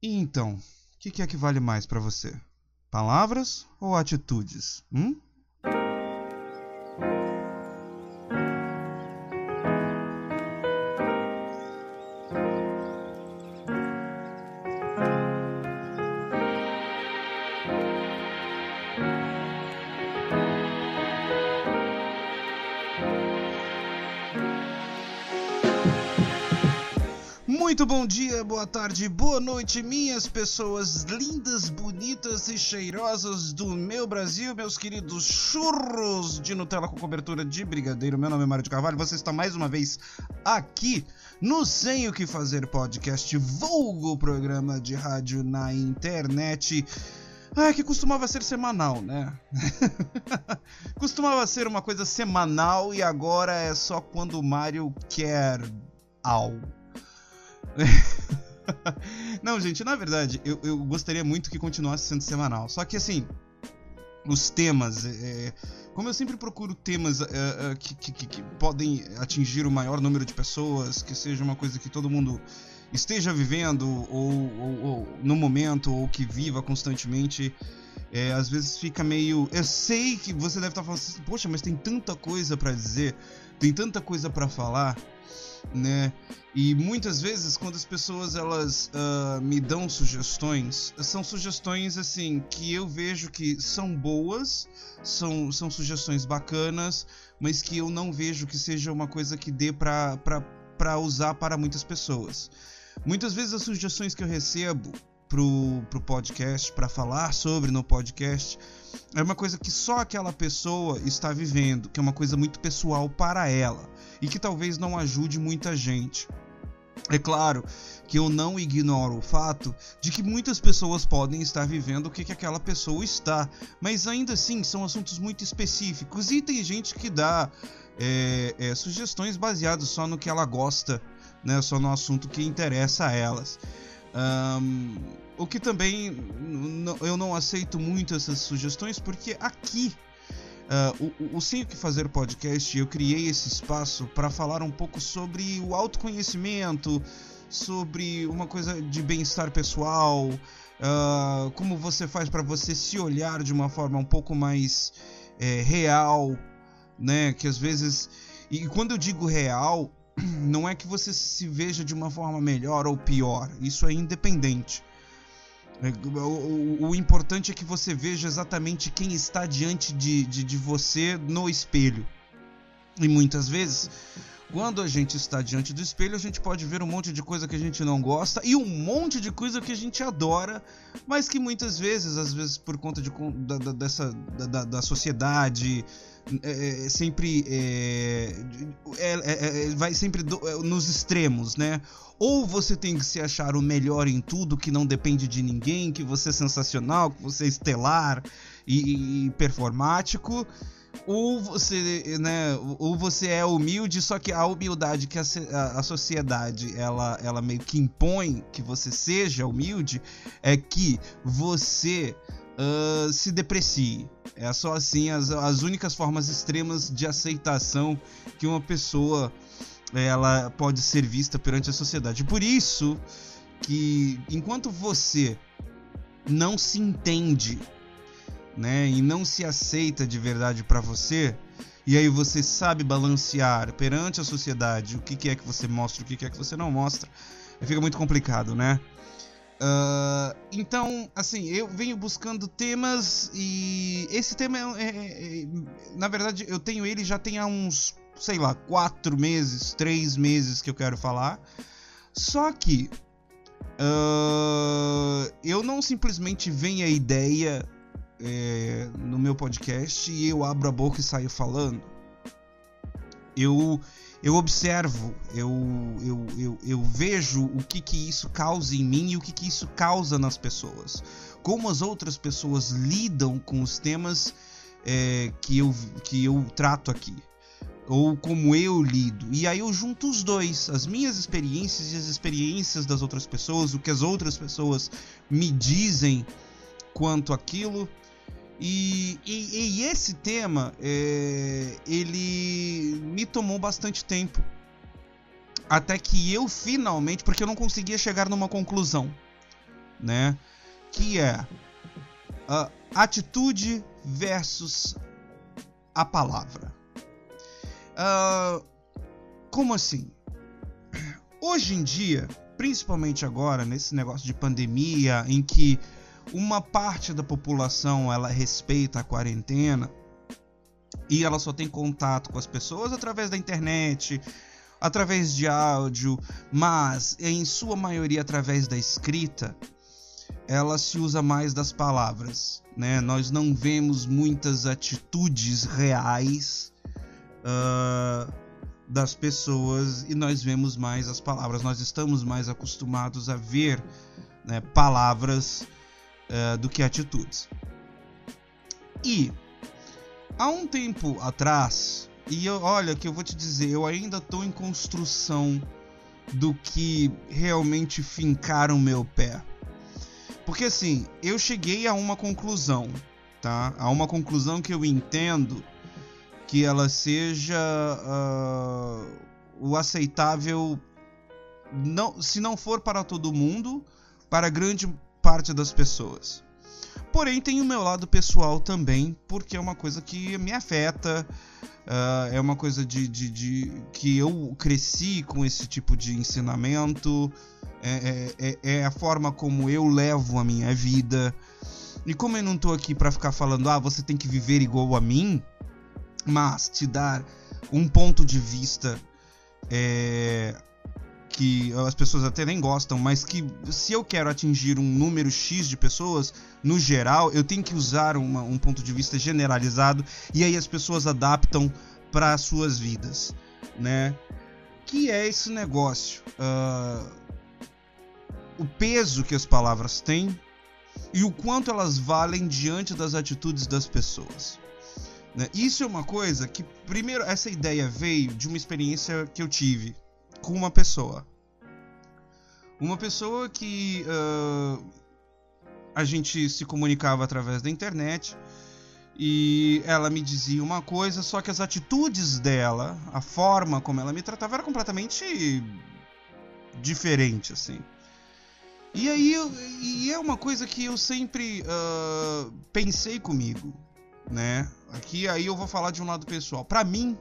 E então, o que, que é que vale mais para você? Palavras ou atitudes? Hum? Boa tarde, boa noite, minhas pessoas lindas, bonitas e cheirosas do meu Brasil, meus queridos churros de Nutella com cobertura de brigadeiro. Meu nome é Mário de Carvalho, você está mais uma vez aqui no Sem o que Fazer podcast, vulgo programa de rádio na internet. Ah, que costumava ser semanal, né? costumava ser uma coisa semanal e agora é só quando o Mario quer algo. Não, gente, na verdade, eu, eu gostaria muito que continuasse sendo semanal. Só que assim, os temas. É, como eu sempre procuro temas é, é, que, que, que, podem atingir o maior número de pessoas, que seja uma coisa que todo mundo esteja vivendo, ou, ou, ou no momento, ou que viva constantemente. É, às vezes fica meio. Eu sei que você deve estar falando assim, poxa, mas tem tanta coisa para dizer, tem tanta coisa para falar né? E muitas vezes quando as pessoas elas uh, me dão sugestões, são sugestões assim que eu vejo que são boas, são, são sugestões bacanas, mas que eu não vejo que seja uma coisa que dê para usar para muitas pessoas. Muitas vezes as sugestões que eu recebo pro, pro podcast, para falar sobre no podcast, é uma coisa que só aquela pessoa está vivendo, que é uma coisa muito pessoal para ela e que talvez não ajude muita gente. É claro que eu não ignoro o fato de que muitas pessoas podem estar vivendo o que, que aquela pessoa está, mas ainda assim são assuntos muito específicos e tem gente que dá é, é, sugestões baseadas só no que ela gosta, né, só no assunto que interessa a elas. Um, o que também eu não aceito muito essas sugestões porque aqui Uh, o, o o que Fazer podcast, eu criei esse espaço para falar um pouco sobre o autoconhecimento, sobre uma coisa de bem-estar pessoal, uh, como você faz para você se olhar de uma forma um pouco mais é, real, né? Que às vezes. E quando eu digo real, não é que você se veja de uma forma melhor ou pior, isso é independente. É, o, o, o, importante é que você veja exatamente quem está diante de, de, de, você no espelho. E muitas vezes, quando a gente está diante do espelho, a gente pode ver um monte de coisa que a gente não gosta e um monte de coisa que a gente adora, mas que muitas vezes, às vezes por conta de, da, da, dessa, da, da sociedade, é, é, sempre é, é, é, é, vai sempre do, nos extremos, né? Ou você tem que se achar o melhor em tudo, que não depende de ninguém, que você é sensacional, que você é estelar e, e performático, ou você, né, ou você é humilde, só que a humildade que a, a, sociedade ela, ela meio que impõe que você seja humilde é que você uh, se deprecie. É só assim as, as únicas formas extremas de aceitação que uma pessoa ela pode ser vista perante a sociedade. Por isso que enquanto você não se entende, né, e não se aceita de verdade para você, e aí você sabe balancear perante a sociedade o que, que é que você mostra, o que, que é que você não mostra, fica muito complicado, né? Uh, então, assim, eu venho buscando temas e esse tema é, é, é, na verdade, eu tenho ele já tem há uns, sei lá, quatro meses, três meses que eu quero falar. Só que uh, eu não simplesmente venho a ideia é, no meu podcast e eu abro a boca e saio falando. Eu eu observo, eu, eu, eu, eu vejo o que, que isso causa em mim e o que, que isso causa nas pessoas. Como as outras pessoas lidam com os temas é, que, eu, que eu trato aqui. Ou como eu lido. E aí eu junto os dois, as minhas experiências e as experiências das outras pessoas, o que as outras pessoas me dizem quanto aquilo e, e, e esse tema, é, ele me tomou bastante tempo. Até que eu finalmente, porque eu não conseguia chegar numa conclusão. né? Que é uh, atitude versus a palavra. Uh, como assim? Hoje em dia, principalmente agora, nesse negócio de pandemia, em que uma parte da população ela respeita a quarentena e ela só tem contato com as pessoas através da internet, através de áudio, mas em sua maioria através da escrita, ela se usa mais das palavras, né? Nós não vemos muitas atitudes reais uh, das pessoas e nós vemos mais as palavras. Nós estamos mais acostumados a ver né, palavras uh, do que atitudes. E há um tempo atrás, e eu, olha que eu vou te dizer, eu ainda estou em construção do que realmente fincar o meu pé. Porque assim, eu cheguei a uma conclusão, tá? A uma conclusão que eu entendo que ela seja uh, o aceitável, não, se não for para todo mundo, para grande parte das pessoas. Porém, tem o meu lado pessoal também, porque é uma coisa que me afeta, uh, é uma coisa de, de, de, que eu cresci com esse tipo de ensinamento, é, é, é, é a forma como eu levo a minha vida. E como eu não estou aqui para ficar falando, ah, você tem que viver igual a mim, mas te dar um ponto de vista é, que as pessoas até nem gostam, mas que se eu quero atingir um número X de pessoas, no geral, eu tenho que usar uma, um ponto de vista generalizado e aí as pessoas adaptam para as suas vidas, né? Que é esse negócio? Uh, o peso que as palavras têm e o quanto elas valem diante das atitudes das pessoas. Né? Isso é uma coisa que, primeiro, essa ideia veio de uma experiência que eu tive com uma pessoa. Uma pessoa que uh, a gente se comunicava através da internet e ela me dizia uma coisa, só que as atitudes dela, a forma como ela me tratava era completamente diferente, assim. E aí, e é uma coisa que eu sempre uh, pensei comigo, né? Aqui aí eu vou falar de um lado pessoal. Para mim,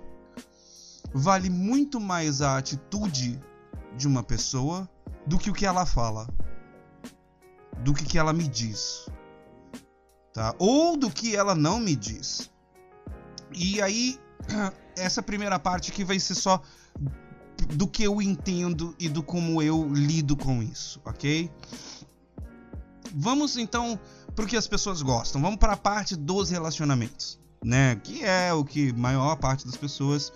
vale muito mais a atitude de uma pessoa do que o que ela fala, do que, que ela me diz, tá? Ou do que ela não me diz. E aí, essa primeira parte aqui vai ser só do que eu entendo e do como eu lido com isso, ok? Vamos então para o que as pessoas gostam. Vamos para a parte dos relacionamentos, né? Que é o que maior parte das pessoas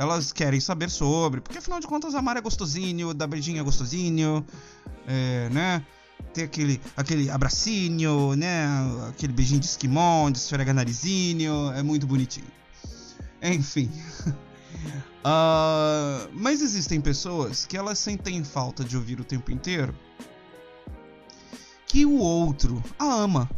elas querem saber sobre, porque afinal de contas amar é gostosinho, dar beijinho é gostosinho, é, né? Ter aquele, aquele abracinho, né? Aquele beijinho de esquimó, de esfrega narizinho, é muito bonitinho. Enfim. uh, mas existem pessoas que elas sentem falta de ouvir o tempo inteiro que o outro a ama,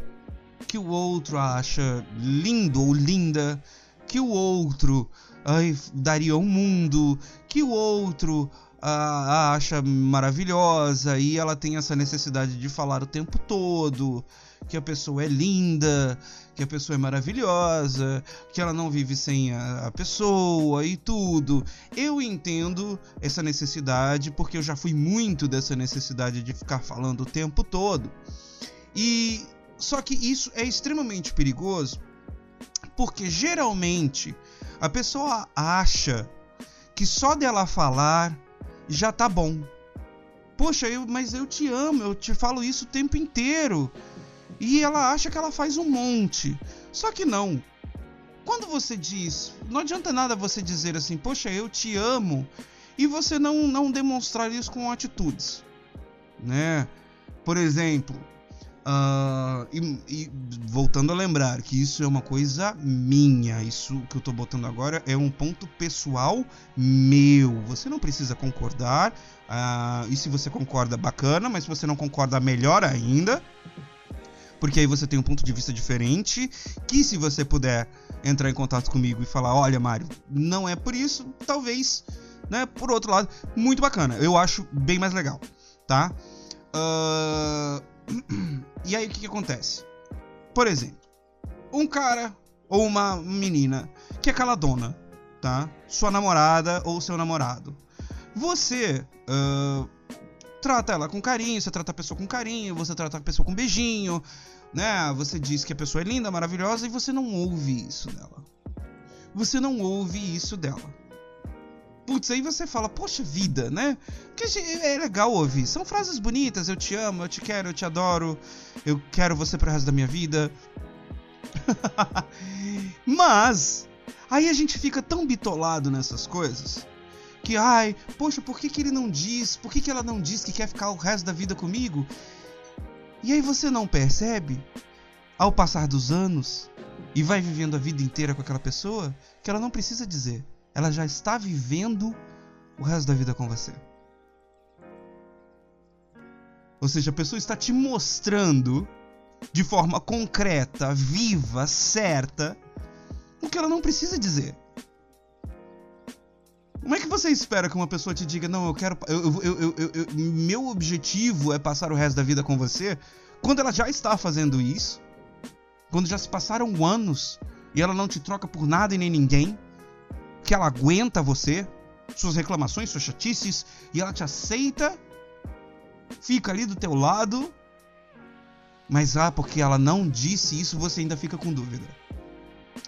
que o outro a acha lindo ou linda, que o outro ai, daria um mundo, que o outro a, a acha maravilhosa e ela tem essa necessidade de falar o tempo todo que a pessoa é linda, que a pessoa é maravilhosa, que ela não vive sem a, a, pessoa e tudo. Eu entendo essa necessidade porque eu já fui muito dessa necessidade de ficar falando o tempo todo. E só que isso é extremamente perigoso porque geralmente a pessoa acha que só dela falar já tá bom. Poxa, eu, mas eu te amo, eu te falo isso o tempo inteiro. E ela acha que ela faz um monte. Só que não. Quando você diz, não adianta nada você dizer assim, poxa, eu te amo, e você não, não demonstrar isso com atitudes, né? Por exemplo, Uh, e, e, voltando a lembrar que isso é uma coisa minha, isso que eu tô botando agora é um ponto pessoal meu. Você não precisa concordar, uh, e se você concorda, bacana, mas se você não concorda, melhor ainda, porque aí você tem um ponto de vista diferente. Que se você puder entrar em contato comigo e falar: olha, Mário, não é por isso, talvez, né? Por outro lado, muito bacana, eu acho bem mais legal, tá? Uh, E aí o que, que acontece? Por exemplo, um cara ou uma menina que é caladona, tá? Sua namorada ou seu namorado. Você uh, trata ela com carinho, você trata a pessoa com carinho, você trata a pessoa com beijinho, né? Você diz que a pessoa é linda, maravilhosa e você não ouve isso dela. Você não ouve isso dela. Putz, aí você fala, poxa vida, né? Que é legal ouvir. São frases bonitas, eu te amo, eu te quero, eu te adoro, eu quero você pro resto da minha vida. Mas, aí a gente fica tão bitolado nessas coisas que, ai, poxa, por que, que ele não diz? Por que, que ela não diz que quer ficar o resto da vida comigo? E aí você não percebe, ao passar dos anos, e vai vivendo a vida inteira com aquela pessoa, que ela não precisa dizer. Ela já está vivendo o resto da vida com você. Ou seja, a pessoa está te mostrando de forma concreta, viva, certa, o que ela não precisa dizer. Como é que você espera que uma pessoa te diga, não, eu quero. Eu, eu, eu, meu objetivo é passar o resto da vida com você, quando ela já está fazendo isso? Quando já se passaram anos e ela não te troca por nada e nem ninguém? Que ela aguenta você, suas reclamações, suas chatices, e ela te aceita, fica ali do teu lado, mas ah, porque ela não disse isso, você ainda fica com dúvida.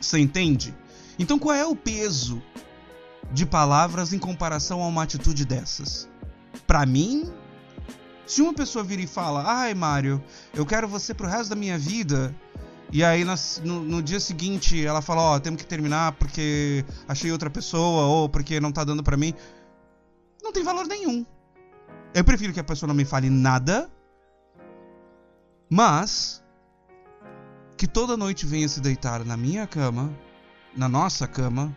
Você entende? Então qual é o peso de palavras em comparação a uma atitude dessas. Para mim, se uma pessoa vira e fala: "Ai, Mário, eu quero você pro resto da minha vida", e aí no, no dia seguinte ela fala: "Ó, oh, temos que terminar porque achei outra pessoa ou porque não tá dando para mim", não tem valor nenhum. Eu prefiro que a pessoa não me fale nada, mas que toda noite venha se deitar na minha cama, na nossa cama,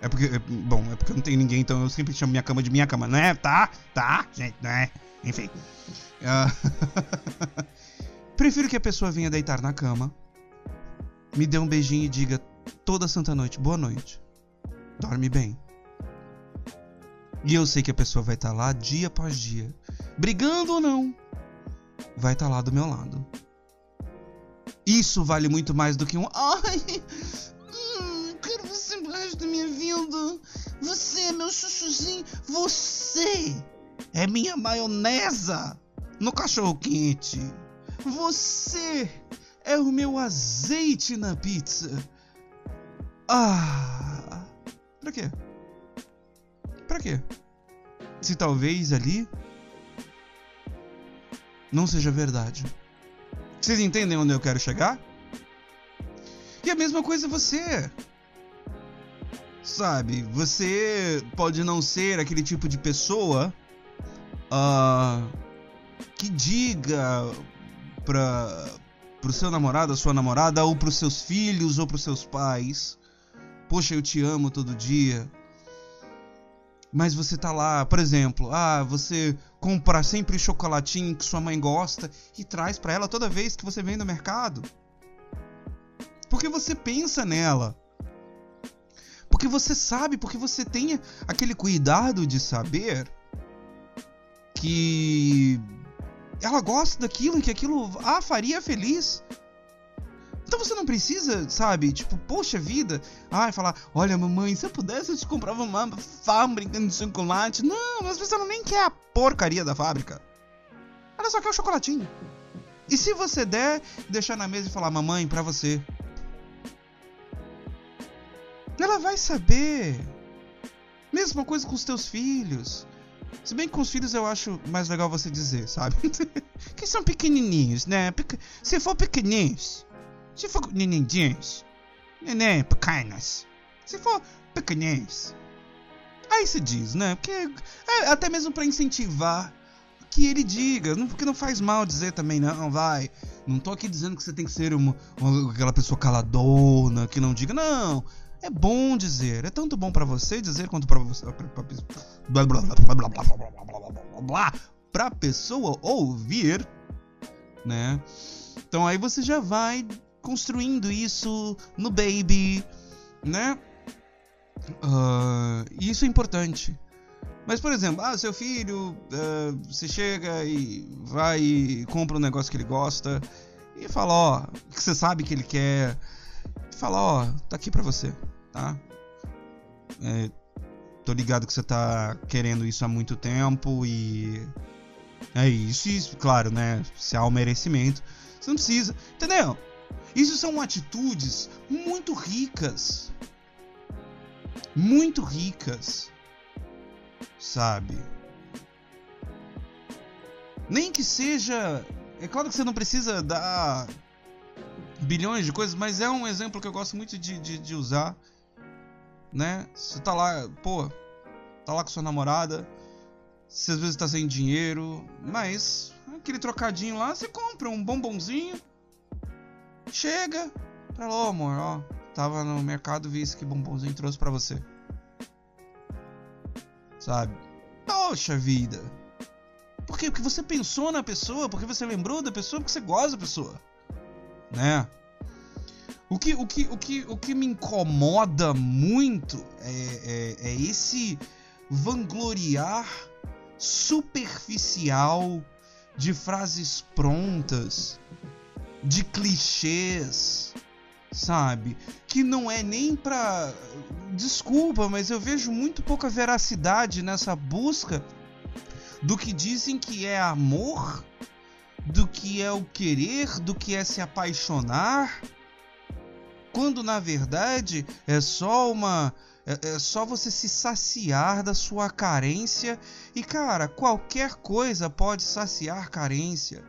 é porque. É, bom, é porque não tenho ninguém, então eu sempre chamo minha cama de minha cama, né? Tá? Tá, gente, né? Enfim. Uh... Prefiro que a pessoa venha deitar na cama, me dê um beijinho e diga toda santa noite, boa noite. Dorme bem. E eu sei que a pessoa vai estar tá lá dia após dia, brigando ou não, vai estar tá lá do meu lado. Isso vale muito mais do que um. Ai, da minha vida. Você é meu chuchuzinho. Você é minha maionesa no cachorro quente. Você é o meu azeite na pizza. Ah, pra quê? Pra quê? Se talvez ali não seja verdade. Vocês entendem onde eu quero chegar? E a mesma coisa você. Sabe, você pode não ser aquele tipo de pessoa uh, que diga pra, pro seu namorado, a sua namorada, ou pros seus filhos, ou pros seus pais: Poxa, eu te amo todo dia. Mas você tá lá, por exemplo, ah, você compra sempre o chocolatinho que sua mãe gosta e traz para ela toda vez que você vem no mercado. Porque você pensa nela. Porque você sabe, porque você tem aquele cuidado de saber que ela gosta daquilo e que aquilo a faria feliz. Então você não precisa, sabe, tipo, poxa vida, ai, falar, olha, mamãe, se eu pudesse eu te comprava uma fábrica de chocolate. Não, às vezes ela nem quer a porcaria da fábrica. Ela só quer o chocolatinho. E se você der, deixar na mesa e falar, mamãe, pra você. Ela vai saber. Mesma coisa com os teus filhos. Se bem que com os filhos eu acho mais legal você dizer, sabe? que são pequenininhos, né? Se for pequenininhos, se for nenendinhos, neném pequenas, se for pequenininhos, aí se diz, né? Porque é até mesmo para incentivar que ele diga, porque não faz mal dizer também, não, vai. Não tô aqui dizendo que você tem que ser uma, uma aquela pessoa caladona, que não diga, não. É bom dizer, é tanto bom para você dizer quanto para você para pessoa ouvir, né? Então aí você já vai construindo isso no baby, né? Uh, isso é importante. Mas, por exemplo, ah, seu filho, uh, você chega e vai e compra um negócio que ele gosta e fala, ó, que você sabe que ele quer. Fala, ó, tá aqui pra você, tá? É, tô ligado que você tá querendo isso há muito tempo e. É isso, isso, claro, né? Se há o um merecimento, você não precisa. Entendeu? Isso são atitudes muito ricas. Muito ricas. Sabe? Nem que seja. É claro que você não precisa dar bilhões de coisas, mas é um exemplo que eu gosto muito de, de, de usar. Né? Você tá lá, pô, tá lá com sua namorada, você às vezes tá sem dinheiro, mas aquele trocadinho lá, você compra um bombonzinho, chega, fala, ô amor, ó, tava no mercado, vi esse que bombonzinho trouxe para você. Sabe? Poxa vida. Por quê? Porque você pensou na pessoa, porque você lembrou da pessoa, porque você gosta da pessoa. Né? O que, o que, o que, o que me incomoda muito é, é, é esse vangloriar superficial de frases prontas, de clichês, sabe? Que não é nem pra. Desculpa, mas eu vejo muito pouca veracidade nessa busca do que dizem que é amor, do que é o querer, do que é se apaixonar quando na verdade é só uma é, é, só você se saciar da sua carência e cara, qualquer coisa pode saciar carência.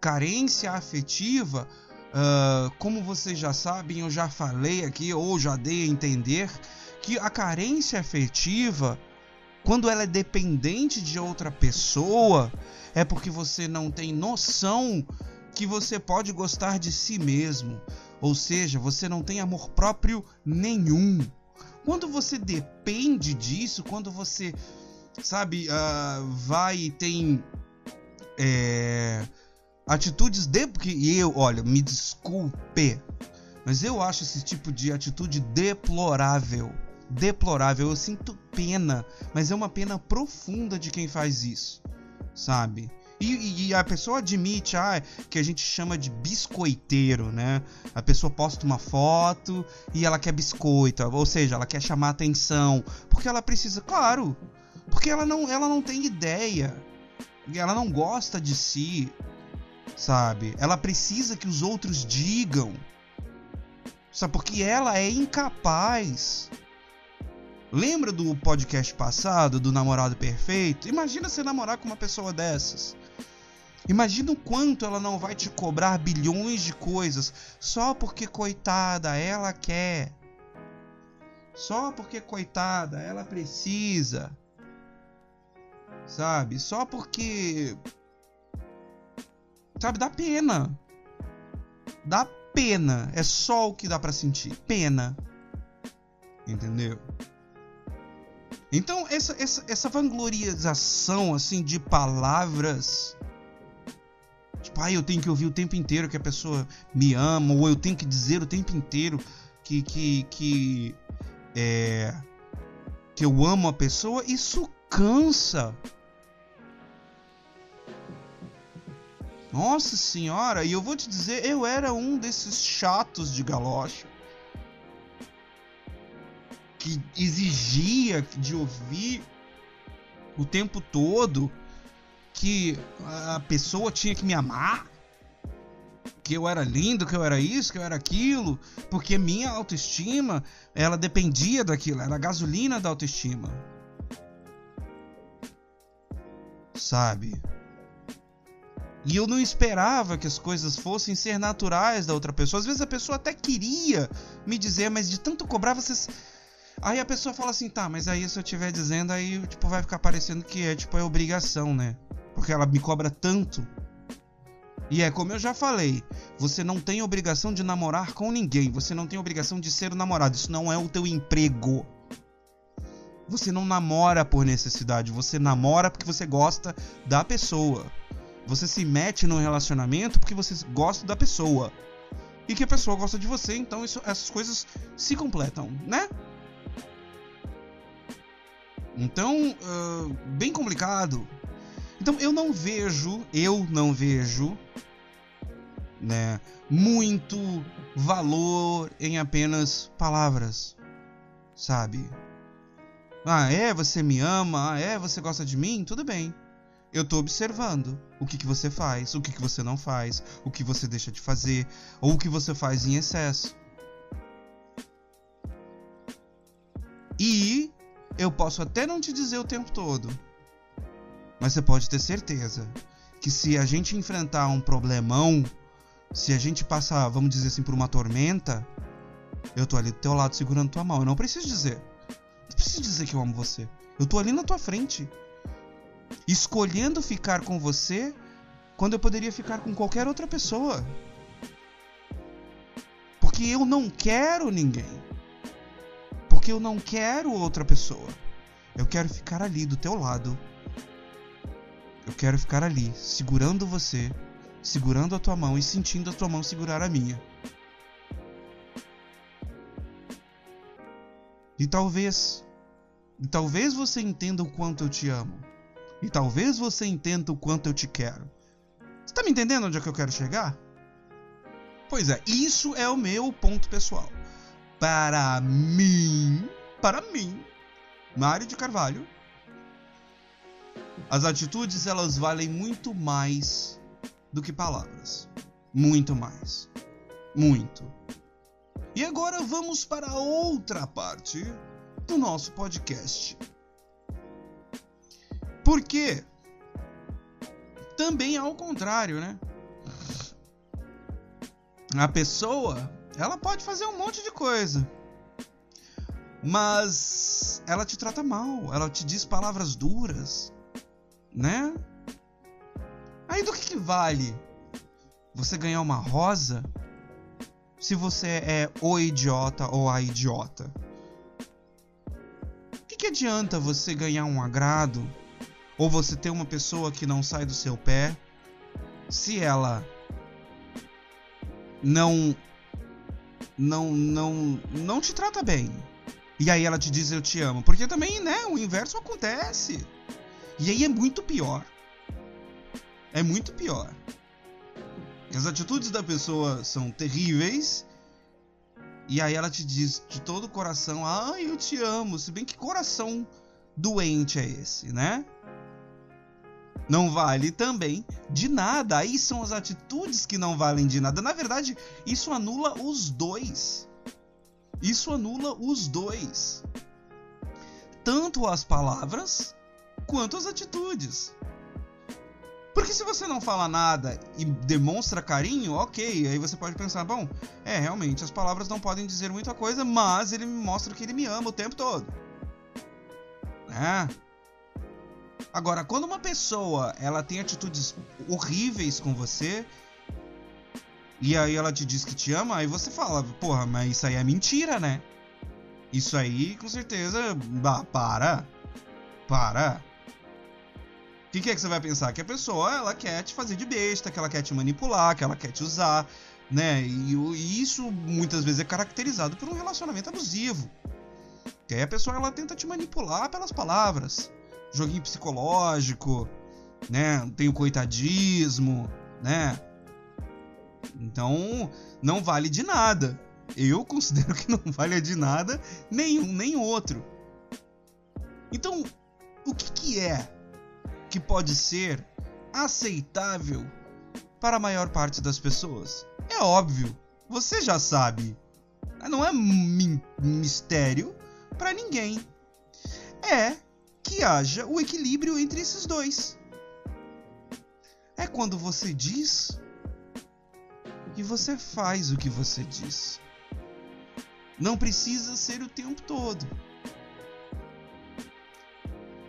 Carência afetiva, uh, como vocês já sabem, eu já falei aqui ou já dei a entender que a carência afetiva, quando ela é dependente de outra pessoa, é porque você não tem noção que você pode gostar de si mesmo. Ou seja, você não tem amor próprio nenhum. Quando você depende disso, quando você, sabe, uh, vai e tem é, atitudes de. Porque eu, olha, me desculpe, mas eu acho esse tipo de atitude deplorável. Deplorável. Eu sinto pena, mas é uma pena profunda de quem faz isso, sabe? E, e, a pessoa admite ah, que a gente chama de biscoiteiro, né? A pessoa posta uma foto e ela quer biscoito, ou seja, ela quer chamar atenção, porque ela precisa, claro, porque ela não, ela não tem ideia, ela não gosta de si, sabe? Ela precisa que os outros digam, sabe? Porque ela é incapaz. Lembra do podcast passado do namorado perfeito? Imagina você namorar com uma pessoa dessas. Imagina o quanto ela não vai te cobrar bilhões de coisas só porque, coitada, ela quer. Só porque, coitada, ela precisa. Sabe? Só porque. Sabe? Dá pena. Dá pena. É só o que dá para sentir. Pena. Entendeu? Então, essa, essa, essa vanglorização assim de palavras Tipo, ah, eu tenho que ouvir o tempo inteiro que a pessoa me ama, ou eu tenho que dizer o tempo inteiro que que que é, que eu amo a pessoa, isso cansa. Nossa senhora, e eu vou te dizer, eu era um desses chatos de galocha que exigia de ouvir o tempo todo que a pessoa tinha que me amar, que eu era lindo, que eu era isso, que eu era aquilo, porque minha autoestima, ela dependia daquilo, era a gasolina da autoestima. Sabe? E eu não esperava que as coisas fossem ser naturais da outra pessoa. Às vezes a pessoa até queria me dizer, mas de tanto cobrar vocês Aí a pessoa fala assim, tá, mas aí se eu estiver dizendo, aí tipo vai ficar parecendo que é tipo é obrigação, né? Porque ela me cobra tanto. E é como eu já falei, você não tem obrigação de namorar com ninguém, você não tem obrigação de ser namorado, isso não é o teu emprego. Você não namora por necessidade, você namora porque você gosta da pessoa. Você se mete num relacionamento porque você gosta da pessoa. E que a pessoa gosta de você, então isso, essas coisas se completam, né? Então, uh, bem complicado. Então eu não vejo, eu não vejo, né, muito valor em apenas palavras, sabe? Ah, é, você me ama, ah, é, você gosta de mim, tudo bem. Eu tô observando o que, que você faz, o que, que você não faz, o que você deixa de fazer, ou o que você faz em excesso. E eu posso até não te dizer o tempo todo, mas você pode ter certeza que se a gente enfrentar um problemão, se a gente passar, vamos dizer assim, por uma tormenta, eu tô ali do teu lado segurando tua mão. Eu não preciso dizer. Não preciso dizer que eu amo você. Eu tô ali na tua frente. Escolhendo ficar com você quando eu poderia ficar com qualquer outra pessoa. Porque eu não quero ninguém. Porque eu não quero outra pessoa. Eu quero ficar ali do teu lado eu quero ficar ali, segurando você, segurando a tua mão e sentindo a tua mão segurar a minha. E talvez, e talvez você entenda o quanto eu te amo. E talvez você entenda o quanto eu te quero. Você tá me entendendo onde é que eu quero chegar? Pois é, isso é o meu ponto pessoal. Para mim, para mim, Mário de Carvalho, as atitudes elas valem muito mais do que palavras. Muito mais. Muito. E agora vamos para outra parte do nosso podcast. Porque também ao contrário, né? A pessoa, ela pode fazer um monte de coisa. Mas ela te trata mal, ela te diz palavras duras, né? Aí do que, que vale você ganhar uma rosa se você é o idiota ou a idiota? O que, que adianta você ganhar um agrado ou você ter uma pessoa que não sai do seu pé se ela não não não não te trata bem? E aí ela te diz eu te amo, porque também, né, o inverso acontece. E aí é muito pior. É muito pior. As atitudes da pessoa são terríveis. E aí ela te diz de todo o coração: "Ai, eu te amo". Se bem que coração doente é esse, né? Não vale também de nada. Aí são as atitudes que não valem de nada. Na verdade, isso anula os dois. Isso anula os dois. Tanto as palavras quanto as atitudes. Porque se você não fala nada e demonstra carinho, ok, aí você pode pensar, bom, é, realmente, as palavras não podem dizer muita coisa, mas ele me mostra que ele me ama o tempo todo. É. Agora, quando uma pessoa, ela tem atitudes horríveis com você, e aí ela te diz que te ama, aí você fala, porra, mas isso aí é mentira, né? Isso aí, com certeza, bah, para. Para que, que é que você vai pensar? Que a pessoa, ela quer te fazer de besta, que ela quer te manipular, que ela quer te usar, né? E, e isso muitas vezes é caracterizado por um relacionamento abusivo. Que aí a pessoa, ela tenta te manipular pelas palavras. Joguinho psicológico, né? Tem o coitadismo, né? Então, não vale de nada. Eu considero que não vale de nada nenhum nem outro. Então, o que, que é que pode ser aceitável para a maior parte das pessoas. É óbvio, você já sabe. Não é mistério para ninguém. É que haja o equilíbrio entre esses dois. É quando você diz e você faz o que você diz. Não precisa ser o tempo todo.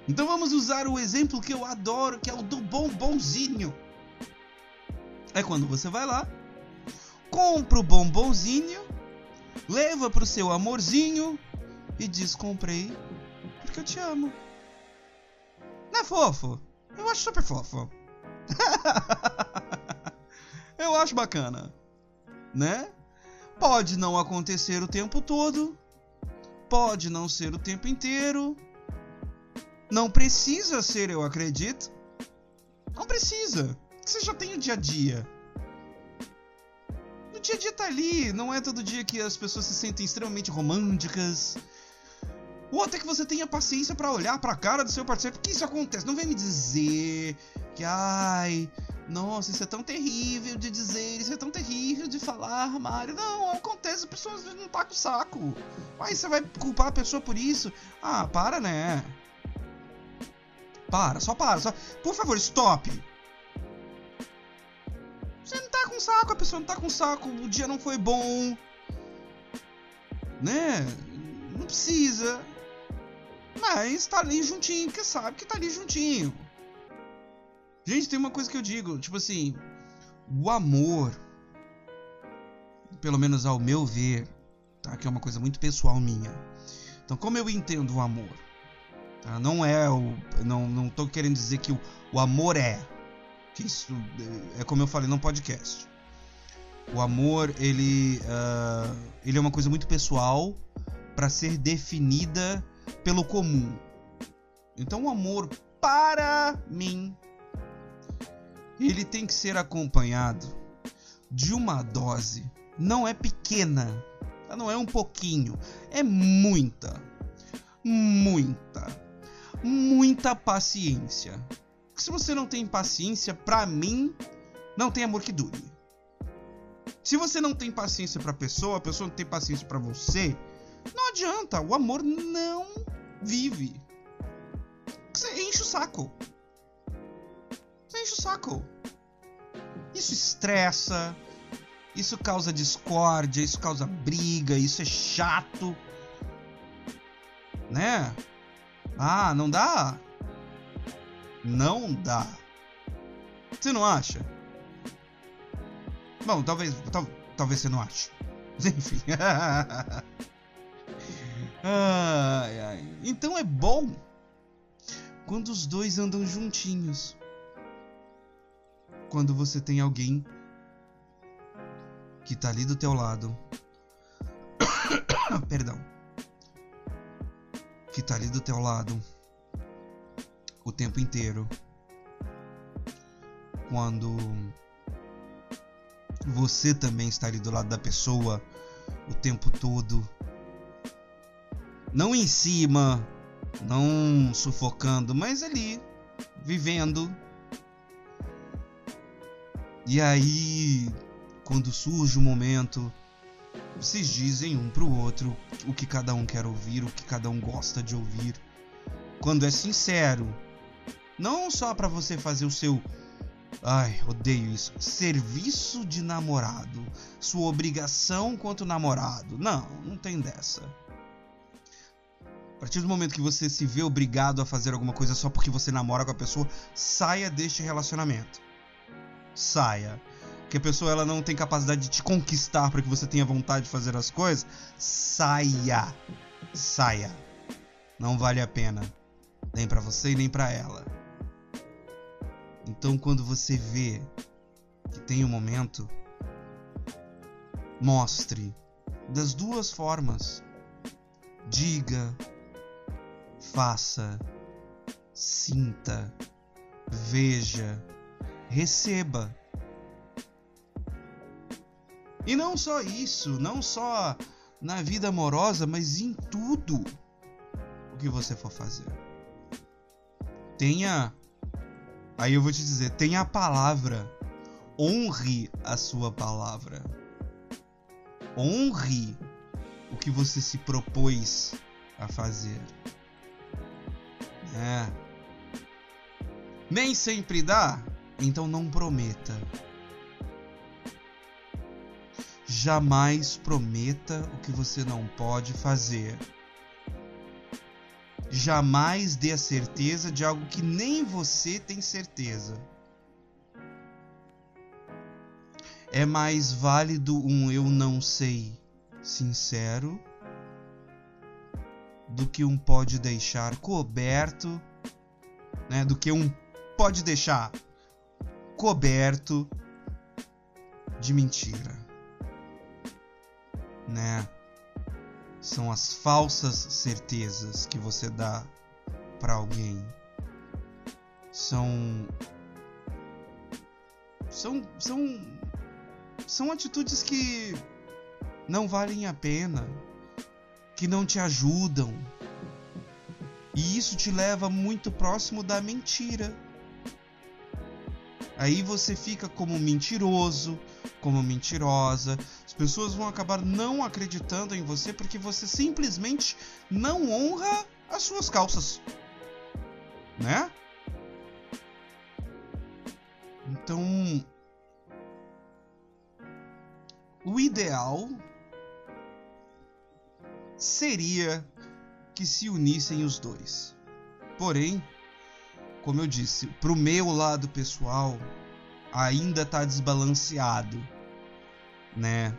Então vamos usar o exemplo que eu adoro, que é o do bombonzinho. É quando você vai lá, compra o bombonzinho, leva pro seu amorzinho e diz: Comprei porque eu te amo. Não é fofo? Eu acho super fofo. eu acho bacana, né? Pode não acontecer o tempo todo, pode não ser o tempo inteiro, Não precisa ser, eu acredito. Não precisa. Você já tem o dia a dia. O dia a dia tá ali. Não é todo dia que as pessoas se sentem extremamente românticas. Ou até que você tenha paciência para olhar para a cara do seu parceiro, porque isso acontece. Não vem me dizer que, ai, nossa, isso é tão terrível de dizer, isso é tão terrível de falar, Mário. Não, acontece, a pessoa não tá com saco. Aí você vai culpar a pessoa por isso? Ah, para, né? Para, só para, só. Por favor, stop. Você não tá com saco, a pessoa não tá com saco, o dia não foi bom. Né? Não precisa. Mas tá ali juntinho, porque sabe que tá ali juntinho. Gente, tem uma coisa que eu digo, tipo assim, o amor, pelo menos ao meu ver, tá? Que é uma coisa muito pessoal minha. Então, como eu entendo o amor? Tá? Não é o. Não, não tô querendo dizer que o, o amor é. Que isso é como eu falei no podcast. O amor, ele, uh, ele é uma coisa muito pessoal para ser definida pelo comum. Então, o amor, para mim, ele tem que ser acompanhado de uma dose. Não é pequena, tá? não é um pouquinho, é muita, muita, muita paciência. Se você não tem paciência, pra mim, não tem amor que dure. Se você não tem paciência pra pessoa, a pessoa não tem paciência para você, não adianta, o amor não vive. Você enche o saco. Você enche o saco. Isso estressa, isso causa discórdia, isso causa briga, isso é chato. Né? Ah, não dá? Não dá. Você não acha? Bom, talvez, tal, talvez você não ache. Enfim. ai, ai. Então é bom quando os dois andam juntinhos quando você tem alguém que tá ali do teu lado. Perdão. Que tá ali do teu lado o tempo inteiro. Quando você também está ali do lado da pessoa o tempo todo. Não em cima, não sufocando, mas ali, vivendo e aí, quando surge o momento, vocês dizem um pro outro o que cada um quer ouvir, o que cada um gosta de ouvir. Quando é sincero, não só para você fazer o seu Ai, odeio isso. Serviço de namorado. Sua obrigação quanto namorado. Não, não tem dessa. A partir do momento que você se vê obrigado a fazer alguma coisa só porque você namora com a pessoa, saia deste relacionamento saia. Que a pessoa ela não tem capacidade de te conquistar para que você tenha vontade de fazer as coisas, saia. Saia. Não vale a pena, nem para você e nem para ela. Então, quando você vê que tem um momento, mostre das duas formas. Diga, faça, sinta, veja, receba. E não só isso, não só na vida amorosa, mas em tudo o que você for fazer. Tenha. Aí eu vou te dizer, tenha a palavra. Honre a sua palavra. Honre o que você se propôs a fazer. É. Nem sempre dá, então não prometa. Jamais prometa o que você não pode fazer. Jamais dê a certeza de algo que nem você tem certeza. É mais válido um eu não sei sincero do que um pode deixar coberto, né? Do que um pode deixar coberto de mentira. Né? São as falsas certezas que você dá para alguém. São são são são atitudes que não valem a pena, que não te ajudam. E isso te leva muito próximo da mentira. Aí você fica como mentiroso, como mentirosa. As pessoas vão acabar não acreditando em você porque você simplesmente não honra as suas calças. Né? Então, o ideal seria que se unissem os dois. Porém, como eu disse, pro meu lado pessoal ainda tá desbalanceado, né?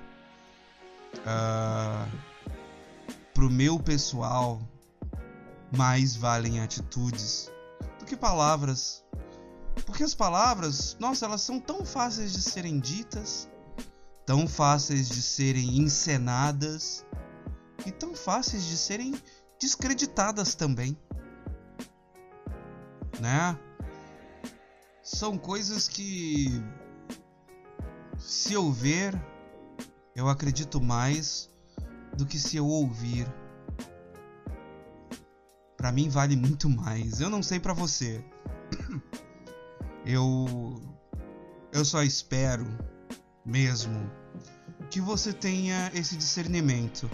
Uh, pro meu pessoal mais valem atitudes do que palavras. Porque as palavras, nossa, elas são tão fáceis de serem ditas, tão fáceis de serem encenadas e tão fáceis de serem descreditadas também. Né? São coisas que se eu ver, eu acredito mais do que se eu ouvir. Para mim vale muito mais. Eu não sei para você. Eu eu só espero mesmo que você tenha esse discernimento.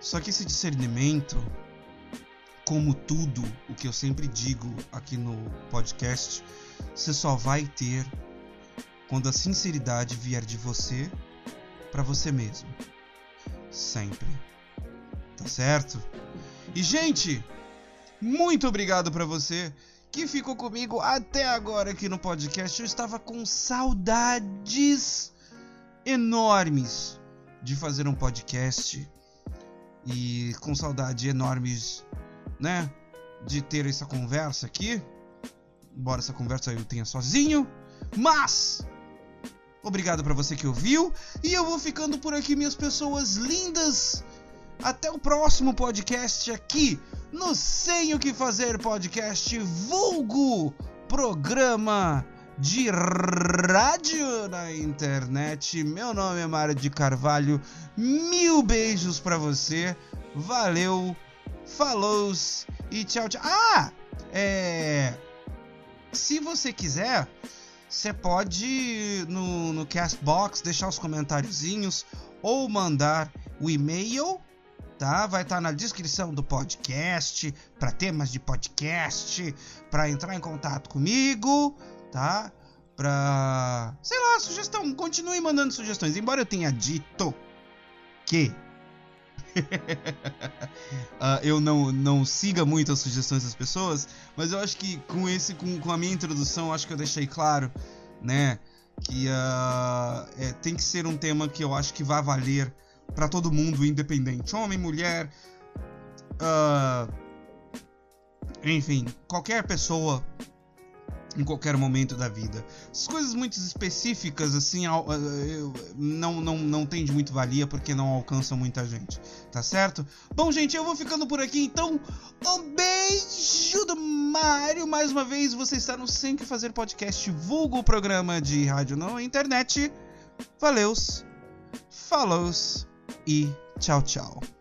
Só que esse discernimento, como tudo o que eu sempre digo aqui no podcast, você só vai ter quando a sinceridade vier de você para você mesmo. Sempre. Tá certo? E gente, muito obrigado para você que ficou comigo até agora aqui no podcast. Eu estava com saudades enormes de fazer um podcast e com saudades enormes, né, de ter essa conversa aqui. Embora essa conversa eu tenha sozinho, mas obrigado para você que ouviu e eu vou ficando por aqui, minhas pessoas lindas. Até o próximo podcast aqui no Sem o que Fazer Podcast Vulgo Programa de Rádio na Internet. Meu nome é Mário de Carvalho. Mil beijos para você. Valeu, falou e tchau, tchau. Ah, é. Se você quiser, você pode no, no Castbox deixar os comentáriozinhos ou mandar o e-mail tá? Vai estar tá na descrição do podcast para temas de podcast, para entrar em contato comigo, tá? Para, sei lá, sugestão, continue mandando sugestões, embora eu tenha dito que uh, eu não, não siga muito as sugestões das pessoas, mas eu acho que com esse com, com a minha introdução, acho que eu deixei claro, né, que uh, é, tem que ser um tema que eu acho que vai valer para todo mundo, independente, homem, mulher, uh, enfim, qualquer pessoa em qualquer momento da vida. Essas coisas muito específicas, assim, não, não, não tem de muito valia porque não alcançam muita gente, tá certo? Bom, gente, eu vou ficando por aqui, então, um beijo do Mário. Mais uma vez, você está no Sempre Fazer Podcast, vulgo programa de rádio na internet. Valeus, falou e tchau, tchau.